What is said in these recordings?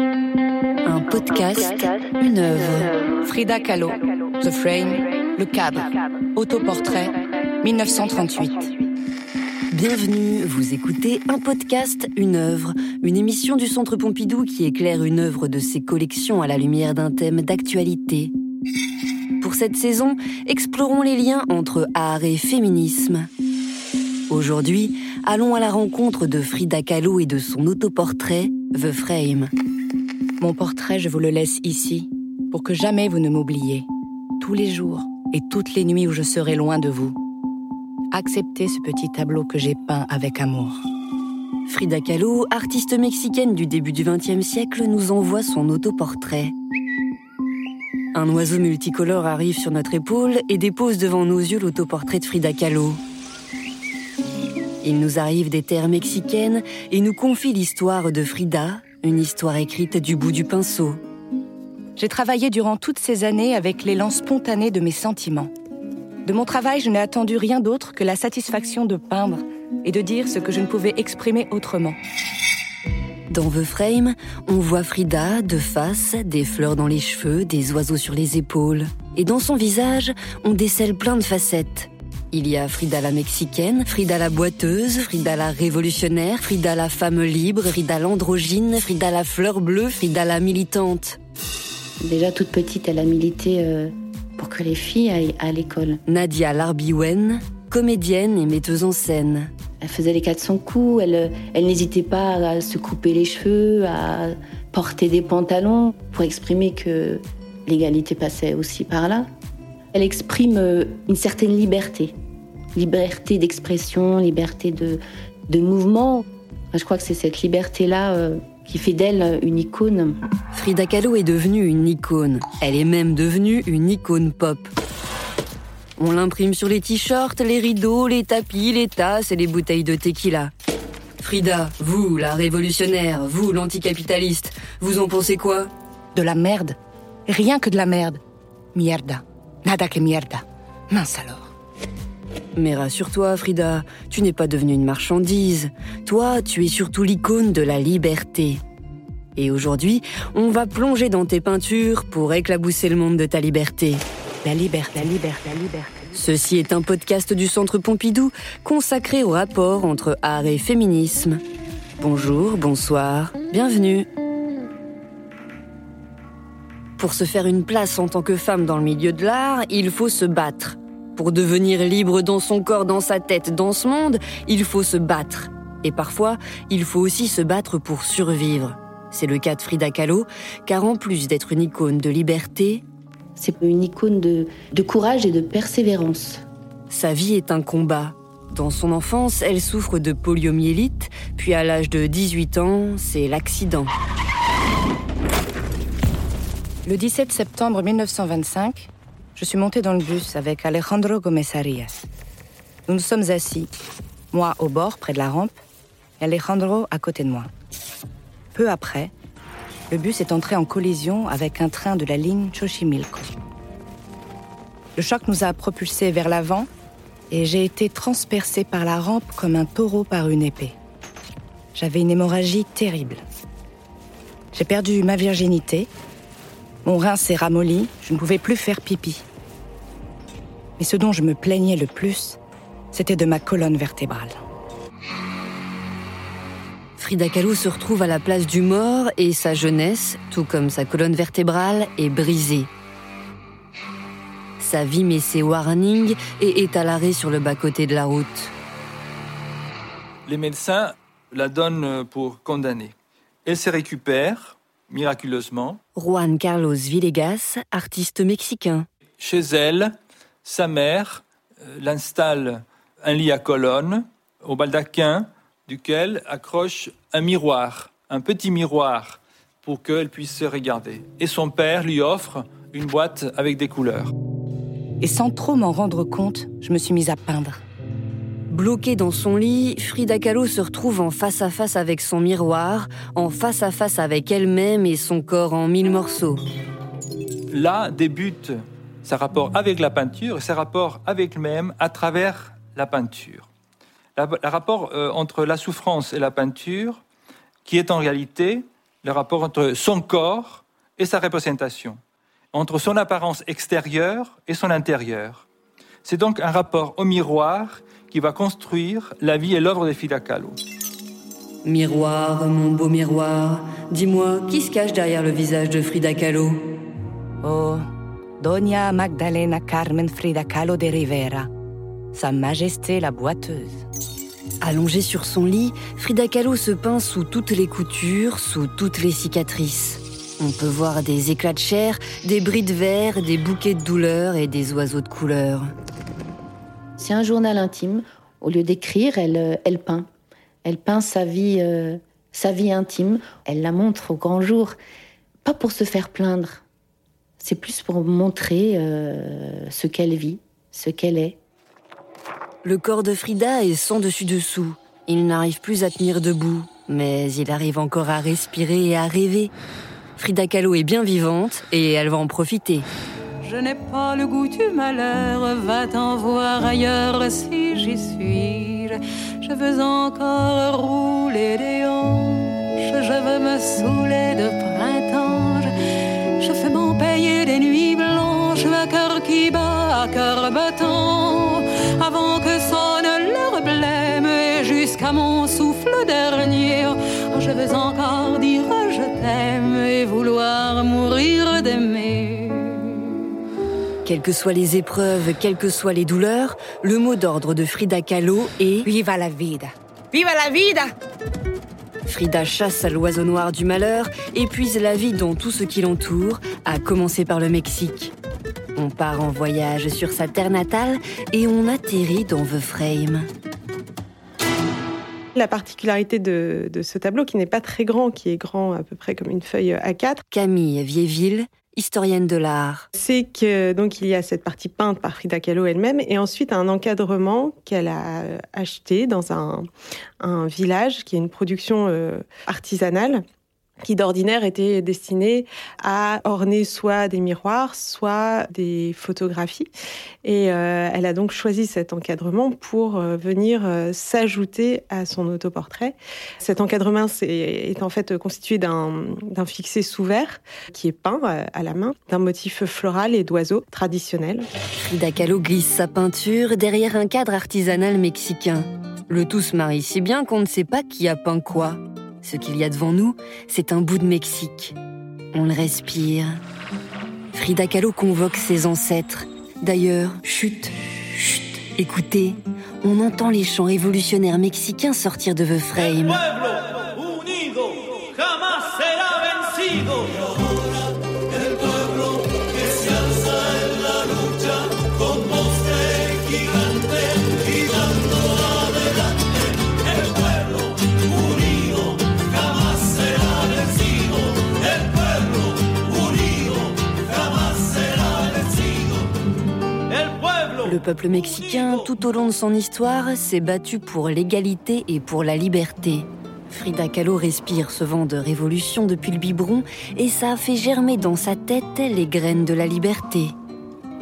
Un podcast, une œuvre. Frida Kahlo, The Frame, Le Cadre, Autoportrait, 1938. Bienvenue, vous écoutez un podcast, une œuvre, une émission du Centre Pompidou qui éclaire une œuvre de ses collections à la lumière d'un thème d'actualité. Pour cette saison, explorons les liens entre art et féminisme. Aujourd'hui, allons à la rencontre de Frida Kahlo et de son autoportrait, The Frame. Mon portrait, je vous le laisse ici, pour que jamais vous ne m'oubliez, tous les jours et toutes les nuits où je serai loin de vous. Acceptez ce petit tableau que j'ai peint avec amour. Frida Kahlo, artiste mexicaine du début du XXe siècle, nous envoie son autoportrait. Un oiseau multicolore arrive sur notre épaule et dépose devant nos yeux l'autoportrait de Frida Kahlo. Il nous arrive des terres mexicaines et nous confie l'histoire de Frida, une histoire écrite du bout du pinceau. J'ai travaillé durant toutes ces années avec l'élan spontané de mes sentiments. De mon travail, je n'ai attendu rien d'autre que la satisfaction de peindre et de dire ce que je ne pouvais exprimer autrement. Dans The Frame, on voit Frida de face, des fleurs dans les cheveux, des oiseaux sur les épaules. Et dans son visage, on décèle plein de facettes. Il y a Frida la mexicaine, Frida la boiteuse, Frida la révolutionnaire, Frida la femme libre, Frida l'androgyne, Frida la fleur bleue, Frida la militante. Déjà toute petite, elle a milité euh, pour que les filles aillent à l'école. Nadia Larbiwen, comédienne et metteuse en scène. Elle faisait les 400 coups, elle, elle n'hésitait pas à se couper les cheveux, à porter des pantalons pour exprimer que l'égalité passait aussi par là. Elle exprime euh, une certaine liberté, liberté d'expression, liberté de, de mouvement. Je crois que c'est cette liberté-là euh, qui fait d'elle une icône. Frida Kahlo est devenue une icône. Elle est même devenue une icône pop. On l'imprime sur les t-shirts, les rideaux, les tapis, les tasses et les bouteilles de tequila. Frida, vous, la révolutionnaire, vous, l'anticapitaliste, vous en pensez quoi? De la merde. Rien que de la merde. Mierda. Nada que mierda. Mince alors. Mais rassure-toi, Frida, tu n'es pas devenue une marchandise. Toi, tu es surtout l'icône de la liberté. Et aujourd'hui, on va plonger dans tes peintures pour éclabousser le monde de ta liberté. La liberté, la liberté, la liberté. Ceci est un podcast du Centre Pompidou consacré au rapport entre art et féminisme. Bonjour, bonsoir, bienvenue. Pour se faire une place en tant que femme dans le milieu de l'art, il faut se battre. Pour devenir libre dans son corps, dans sa tête, dans ce monde, il faut se battre. Et parfois, il faut aussi se battre pour survivre. C'est le cas de Frida Kahlo, car en plus d'être une icône de liberté, c'est une icône de, de courage et de persévérance. Sa vie est un combat. Dans son enfance, elle souffre de poliomyélite, puis à l'âge de 18 ans, c'est l'accident. Le 17 septembre 1925, je suis montée dans le bus avec Alejandro Gomez Arias. Nous nous sommes assis, moi au bord, près de la rampe, et Alejandro à côté de moi. Peu après, le bus est entré en collision avec un train de la ligne Xochimilco. Le choc nous a propulsés vers l'avant et j'ai été transpercée par la rampe comme un taureau par une épée. J'avais une hémorragie terrible. J'ai perdu ma virginité mon rein s'est ramolli, je ne pouvais plus faire pipi. Mais ce dont je me plaignais le plus, c'était de ma colonne vertébrale. Frida Kahlo se retrouve à la place du mort et sa jeunesse, tout comme sa colonne vertébrale, est brisée. Sa vie met ses warnings et est à l'arrêt sur le bas-côté de la route. Les médecins la donnent pour condamnée. Elle se récupère, miraculeusement. Juan Carlos Villegas, artiste mexicain. Chez elle, sa mère l'installe un lit à colonne au baldaquin duquel accroche un miroir, un petit miroir pour qu'elle puisse se regarder. Et son père lui offre une boîte avec des couleurs. Et sans trop m'en rendre compte, je me suis mise à peindre. Bloquée dans son lit, Frida Kahlo se retrouve en face à face avec son miroir, en face à face avec elle-même et son corps en mille morceaux. Là débute sa rapport avec la peinture et ses rapports avec elle-même à travers la peinture. Le rapport euh, entre la souffrance et la peinture, qui est en réalité le rapport entre son corps et sa représentation, entre son apparence extérieure et son intérieur. C'est donc un rapport au miroir qui va construire la vie et l'œuvre de Frida Kahlo. Miroir, mon beau miroir, dis-moi, qui se cache derrière le visage de Frida Kahlo? Oh, Doña Magdalena Carmen Frida Kahlo de Rivera, Sa Majesté la boiteuse. Allongée sur son lit, Frida Kahlo se peint sous toutes les coutures, sous toutes les cicatrices. On peut voir des éclats de chair, des bris de verre, des bouquets de douleur et des oiseaux de couleur. C'est un journal intime. Au lieu d'écrire, elle, euh, peint. Elle peint sa vie, euh, sa vie intime. Elle la montre au grand jour. Pas pour se faire plaindre. C'est plus pour montrer euh, ce qu'elle vit, ce qu'elle est. Le corps de Frida est sans dessus-dessous. Il n'arrive plus à tenir debout, mais il arrive encore à respirer et à rêver. Frida Kahlo est bien vivante et elle va en profiter. Je n'ai pas le goût du malheur, va t'en voir ailleurs si j'y suis. Je veux encore rouler des hanches, je veux me saouler de printemps. Je fais m'en payer des nuits blanches, à cœur qui bat, à cœur battant, avant que sonne leur blême et jusqu'à mon souffle dernier. Je veux encore dire je t'aime et vouloir mourir d'aimer. Quelles que soient les épreuves, quelles que soient les douleurs, le mot d'ordre de Frida Kahlo est Viva la vida! Viva la vida! Frida chasse à l'oiseau noir du malheur, épuise la vie dans tout ce qui l'entoure, à commencer par le Mexique. On part en voyage sur sa terre natale et on atterrit dans The Frame. La particularité de, de ce tableau, qui n'est pas très grand, qui est grand à peu près comme une feuille A4, Camille Viéville, historienne de l'art. c'est que donc il y a cette partie peinte par Frida Kahlo elle-même et ensuite un encadrement qu'elle a acheté dans un, un village qui est une production euh, artisanale qui d'ordinaire était destiné à orner soit des miroirs, soit des photographies. Et euh, elle a donc choisi cet encadrement pour euh, venir euh, s'ajouter à son autoportrait. Cet encadrement est, en fait constitué d'un fixé sous verre qui est peint à la main, d'un motif floral et d'oiseaux traditionnel. Frida glisse sa peinture derrière un cadre artisanal mexicain. Le tout se marie si bien qu'on ne sait pas qui a peint quoi. Ce qu'il y a devant nous, c'est un bout de Mexique. On le respire. Frida Kahlo convoque ses ancêtres. D'ailleurs, chut, chut, écoutez, on entend les chants révolutionnaires mexicains sortir de The Frame. Peuple mexicain, tout au long de son histoire, s'est battu pour l'égalité et pour la liberté. Frida Kahlo respire ce vent de révolution depuis le biberon et ça a fait germer dans sa tête les graines de la liberté.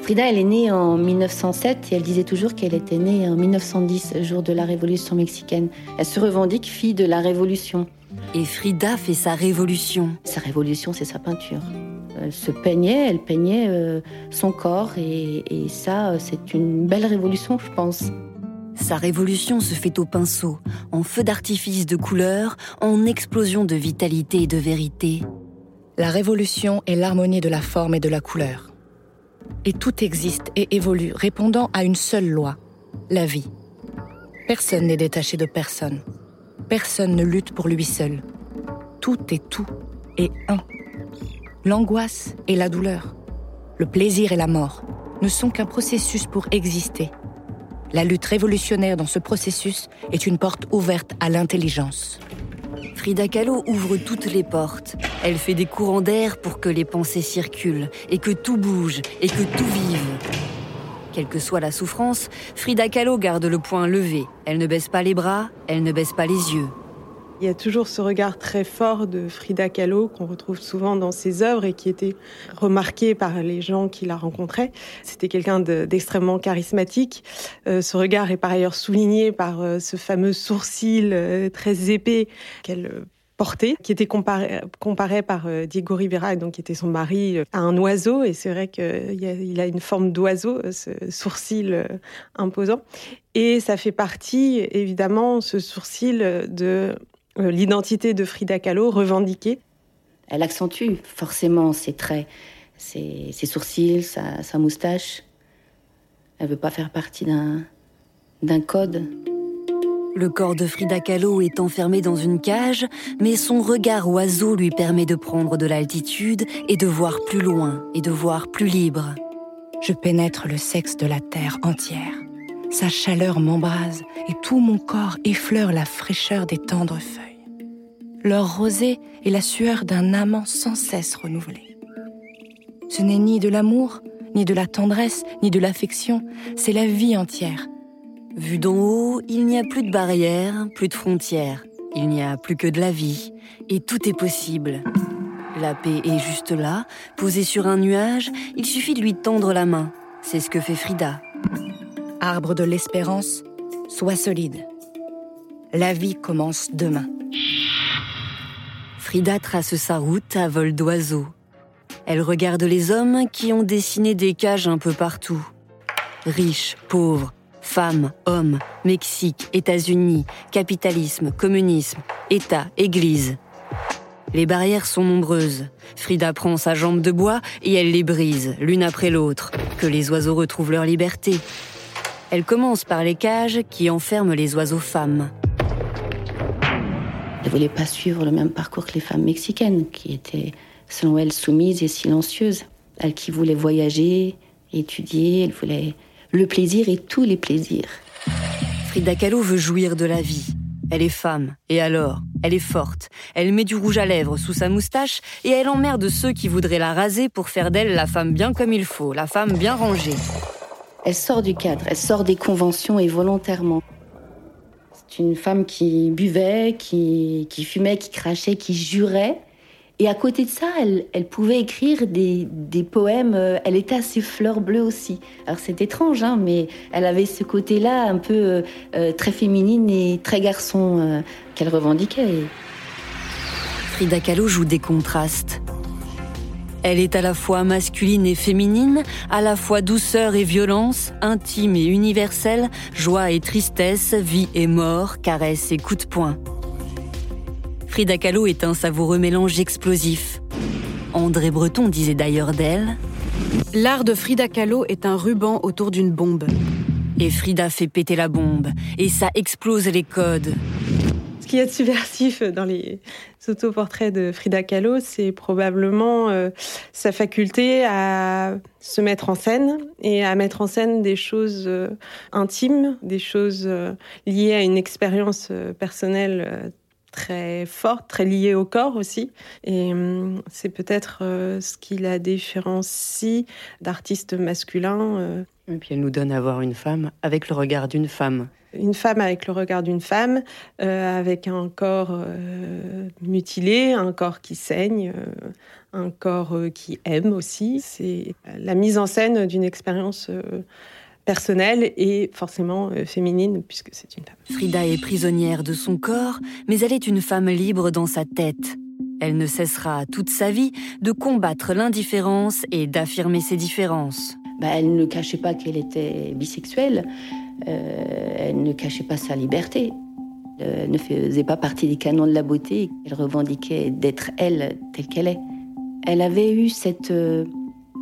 Frida, elle est née en 1907 et elle disait toujours qu'elle était née en 1910, jour de la révolution mexicaine. Elle se revendique fille de la révolution. Et Frida fait sa révolution. Sa révolution, c'est sa peinture. Elle se peignait, elle peignait euh, son corps et, et ça, euh, c'est une belle révolution, je pense. Sa révolution se fait au pinceau, en feu d'artifice de couleurs, en explosion de vitalité et de vérité. La révolution est l'harmonie de la forme et de la couleur. Et tout existe et évolue, répondant à une seule loi, la vie. Personne n'est détaché de personne. Personne ne lutte pour lui seul. Tout est tout et un. L'angoisse et la douleur, le plaisir et la mort ne sont qu'un processus pour exister. La lutte révolutionnaire dans ce processus est une porte ouverte à l'intelligence. Frida Kahlo ouvre toutes les portes. Elle fait des courants d'air pour que les pensées circulent et que tout bouge et que tout vive. Quelle que soit la souffrance, Frida Kahlo garde le poing levé. Elle ne baisse pas les bras, elle ne baisse pas les yeux. Il y a toujours ce regard très fort de Frida Kahlo qu'on retrouve souvent dans ses œuvres et qui était remarqué par les gens qui la rencontraient. C'était quelqu'un de- d'extrêmement charismatique. Euh, ce regard est par ailleurs souligné par euh, ce fameux sourcil euh, très épais qu'elle euh, porté, qui était comparé, comparé par Diego Rivera, donc qui était son mari, à un oiseau. Et c'est vrai qu'il a une forme d'oiseau, ce sourcil imposant. Et ça fait partie, évidemment, ce sourcil de l'identité de Frida Kahlo revendiquée. Elle accentue forcément ses traits, ses, sourcils, sa, sa moustache. Elle veut pas faire partie d'un code. Le corps de Frida Kahlo est enfermé dans une cage, mais son regard oiseau lui permet de prendre de l'altitude et de voir plus loin et de voir plus libre. Je pénètre le sexe de la terre entière. Sa chaleur m'embrase et tout mon corps effleure la fraîcheur des tendres feuilles. Leur rosée est la sueur d'un amant sans cesse renouvelé. Ce n'est ni de l'amour, ni de la tendresse, ni de l'affection, c'est la vie entière Vu d'en haut, il n'y a plus de barrières, plus de frontières. Il n'y a plus que de la vie. Et tout est possible. La paix est juste là, posée sur un nuage. Il suffit de lui tendre la main. C'est ce que fait Frida. Arbre de l'espérance, sois solide. La vie commence demain. Frida trace sa route à vol d'oiseau. Elle regarde les hommes qui ont dessiné des cages un peu partout. Riches, pauvres, Femmes, hommes, Mexique, États-Unis, capitalisme, communisme, État, Église. Les barrières sont nombreuses. Frida prend sa jambe de bois et elle les brise, l'une après l'autre, que les oiseaux retrouvent leur liberté. Elle commence par les cages qui enferment les oiseaux femmes. Elle ne voulait pas suivre le même parcours que les femmes mexicaines, qui étaient, selon elle, soumises et silencieuses. Elle qui voulait voyager, étudier, elle voulait le plaisir et tous les plaisirs. Frida Kahlo veut jouir de la vie. Elle est femme, et alors? Elle est forte. Elle met du rouge à lèvres sous sa moustache et elle emmerde ceux qui voudraient la raser pour faire d'elle la femme bien comme il faut, la femme bien rangée. Elle sort du cadre, elle sort des conventions et volontairement. C'est une femme qui buvait, qui, qui fumait, qui crachait, qui jurait et à côté de ça, elle, elle pouvait écrire des, des, poèmes. Euh, elle était assez fleur bleue aussi. Alors c'est étrange, hein, mais elle avait ce côté-là un peu euh, euh, très féminine et très garçon qu'elle revendiquait. Frida Kahlo joue des contrastes. Elle est à la fois masculine et féminine, à la fois douceur et violence, intime et universelle, joie et tristesse, vie et mort, caresse et coup de poing. Frida Kahlo est un savoureux mélange explosif. André Breton disait d'ailleurs d'elle L'art de Frida Kahlo est un ruban autour d'une bombe. Et Frida fait péter la bombe, et ça explose les codes. Ce qui est subversif dans les autoportraits de Frida Kahlo, c'est probablement euh, sa faculté à se mettre en scène et à mettre en scène des choses euh, intimes, des choses euh, liées à une expérience personnelle très forte, très liée au corps aussi. Et c'est peut-être ce qui la différencie d'artistes masculins. Et puis elle nous donne à voir une femme avec le regard d'une femme. Une femme avec le regard d'une femme, euh, avec un corps mutilé, un corps qui saigne, un corps qui aime aussi. C'est la mise en scène d'une expérience personnelle et forcément euh, féminine, puisque c'est une femme. Frida est prisonnière de son corps, mais elle est une femme libre dans sa tête. Elle ne cessera toute sa vie de combattre l'indifférence et d'affirmer ses différences. Bah, elle ne cachait pas qu'elle était bisexuelle, euh, elle ne cachait pas sa liberté, elle ne faisait pas partie des canons de la beauté, elle revendiquait d'être elle telle qu'elle est. Elle avait eu cette euh,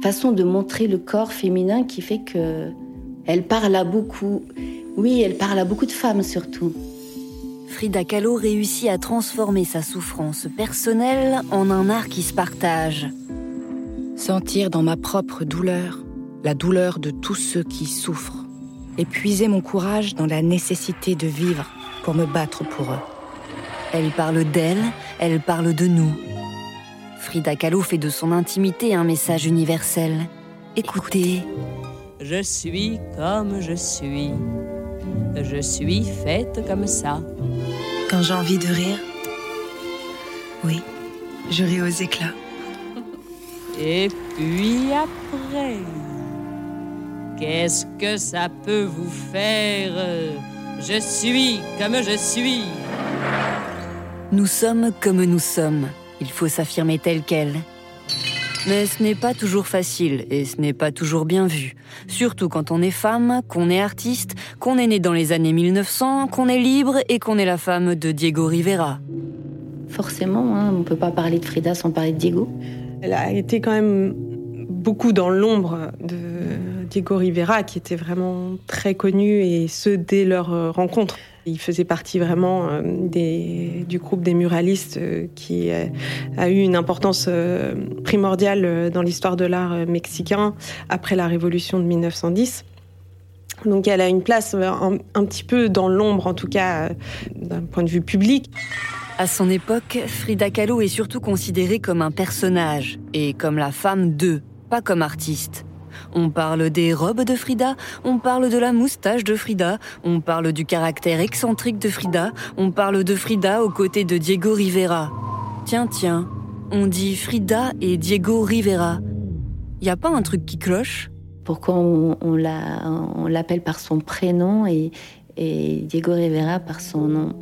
façon de montrer le corps féminin qui fait que elle parle à beaucoup. Oui, elle parle à beaucoup de femmes surtout. Frida Kahlo réussit à transformer sa souffrance personnelle en un art qui se partage. Sentir dans ma propre douleur la douleur de tous ceux qui souffrent. Et puiser mon courage dans la nécessité de vivre pour me battre pour eux. Elle parle d'elle, elle parle de nous. Frida Kahlo fait de son intimité un message universel. Écoutez. Je suis comme je suis. Je suis faite comme ça. Quand j'ai envie de rire, oui, je ris aux éclats. Et puis après, qu'est-ce que ça peut vous faire? Je suis comme je suis. Nous sommes comme nous sommes. Il faut s'affirmer tel quel. Mais ce n'est pas toujours facile et ce n'est pas toujours bien vu. Surtout quand on est femme, qu'on est artiste, qu'on est né dans les années 1900, qu'on est libre et qu'on est la femme de Diego Rivera. Forcément, hein, on ne peut pas parler de Frida sans parler de Diego. Elle a été quand même beaucoup dans l'ombre de Diego Rivera, qui était vraiment très connu, et ce, dès leur euh, rencontre. Il faisait partie vraiment euh, du groupe des muralistes euh, qui a eu une importance primordiale dans l'histoire de l'art mexicain après la révolution de 1910. Donc elle a une place un, un petit peu dans l'ombre, en tout cas d'un point de vue public. À son époque, Frida Kahlo est surtout considérée comme un personnage et comme la femme d'eux, pas comme artiste. On parle des robes de Frida, on parle de la moustache de Frida, on parle du caractère excentrique de Frida, on parle de Frida aux côtés de Diego Rivera. Tiens, tiens, on dit Frida et Diego Rivera. Y a pas un truc qui cloche? Pourquoi on, on l'appelle par son prénom et, et Diego Rivera par son nom?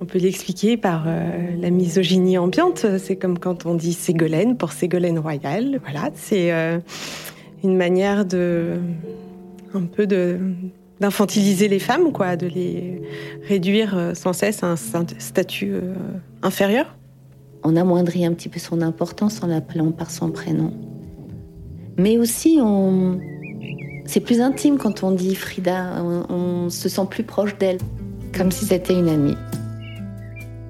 On peut l'expliquer par euh, la misogynie ambiante. C'est comme quand on dit Ségolène pour Ségolène Royal. Voilà, c'est euh, une manière de un peu de d'infantiliser les femmes, quoi, de les réduire euh, sans cesse à un statut inférieur. On amoindrit un petit peu son importance en l'appelant par son prénom. Mais aussi, on... c'est plus intime quand on dit Frida. on se sent plus proche d'elle, comme si c'était une amie.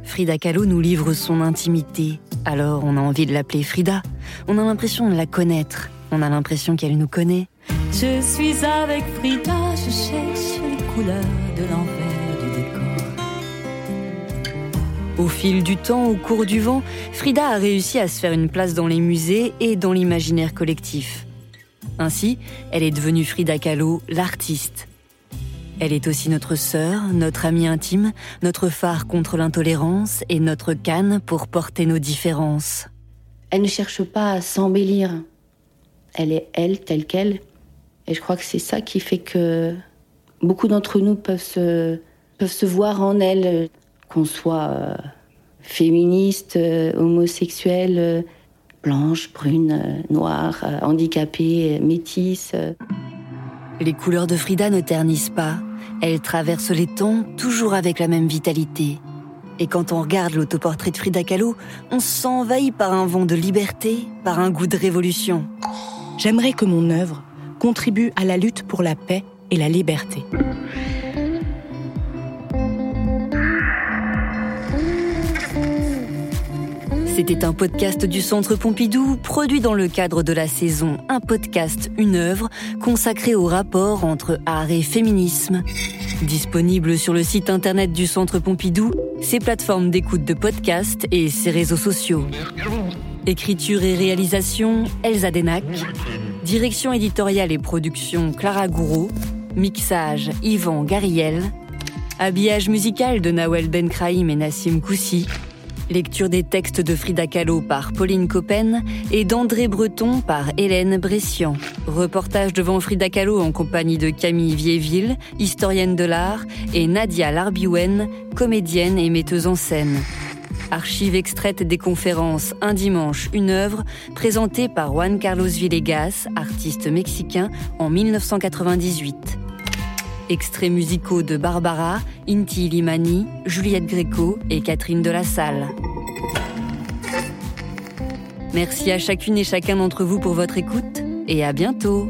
Frida Kahlo nous livre son intimité. Alors on a envie de l'appeler Frida. On a l'impression de la connaître. On a l'impression qu'elle nous connaît. Je suis avec Frida, je cherche les couleurs de l'envers du décor. Au fil du temps, au cours du vent, Frida a réussi à se faire une place dans les musées et dans l'imaginaire collectif. Ainsi, elle est devenue Frida Kahlo, l'artiste, elle est aussi notre sœur, notre amie intime, notre phare contre l'intolérance et notre canne pour porter nos différences. Elle ne cherche pas à s'embellir. Elle est elle telle qu'elle. Et je crois que c'est ça qui fait que beaucoup d'entre nous peuvent se, voir en elle, qu'on soit euh, féministe, euh, homosexuelle, euh, blanche, brune, noire, handicapée, métisse. Les couleurs de Frida ne ternissent pas. Elle traverse les temps toujours avec la même vitalité. Et quand on regarde l'autoportrait de Frida Kahlo, on se sent envahi par un vent de liberté, par un goût de révolution. J'aimerais que mon œuvre contribue à la lutte pour la paix et la liberté. C'était un podcast du Centre Pompidou, produit dans le cadre de la saison Un podcast, une œuvre, consacré au rapport entre art et féminisme. Disponible sur le site internet du Centre Pompidou, ses plateformes d'écoute de podcast et ses réseaux sociaux. Écriture et réalisation, Elsa Denac. Direction éditoriale et production, Clara Gouraud. Mixage, Yvan Gariel. Habillage musical de Nawel Benkraïm et Nassim Koussi. Lecture des textes de Frida Kahlo par Pauline Coppen et d'André Breton par Hélène Bressian. Reportage devant Frida Kahlo en compagnie de Camille Viéville, historienne de l'art, et Nadia Larbiwen, comédienne et metteuse en scène. Archives extraites des conférences Un dimanche, une œuvre, présentée par Juan Carlos Villegas, artiste mexicain, en 1998. Extraits musicaux de Barbara, Inti Limani, Juliette Gréco et Catherine de la Salle. Merci à chacune et chacun d'entre vous pour votre écoute et à bientôt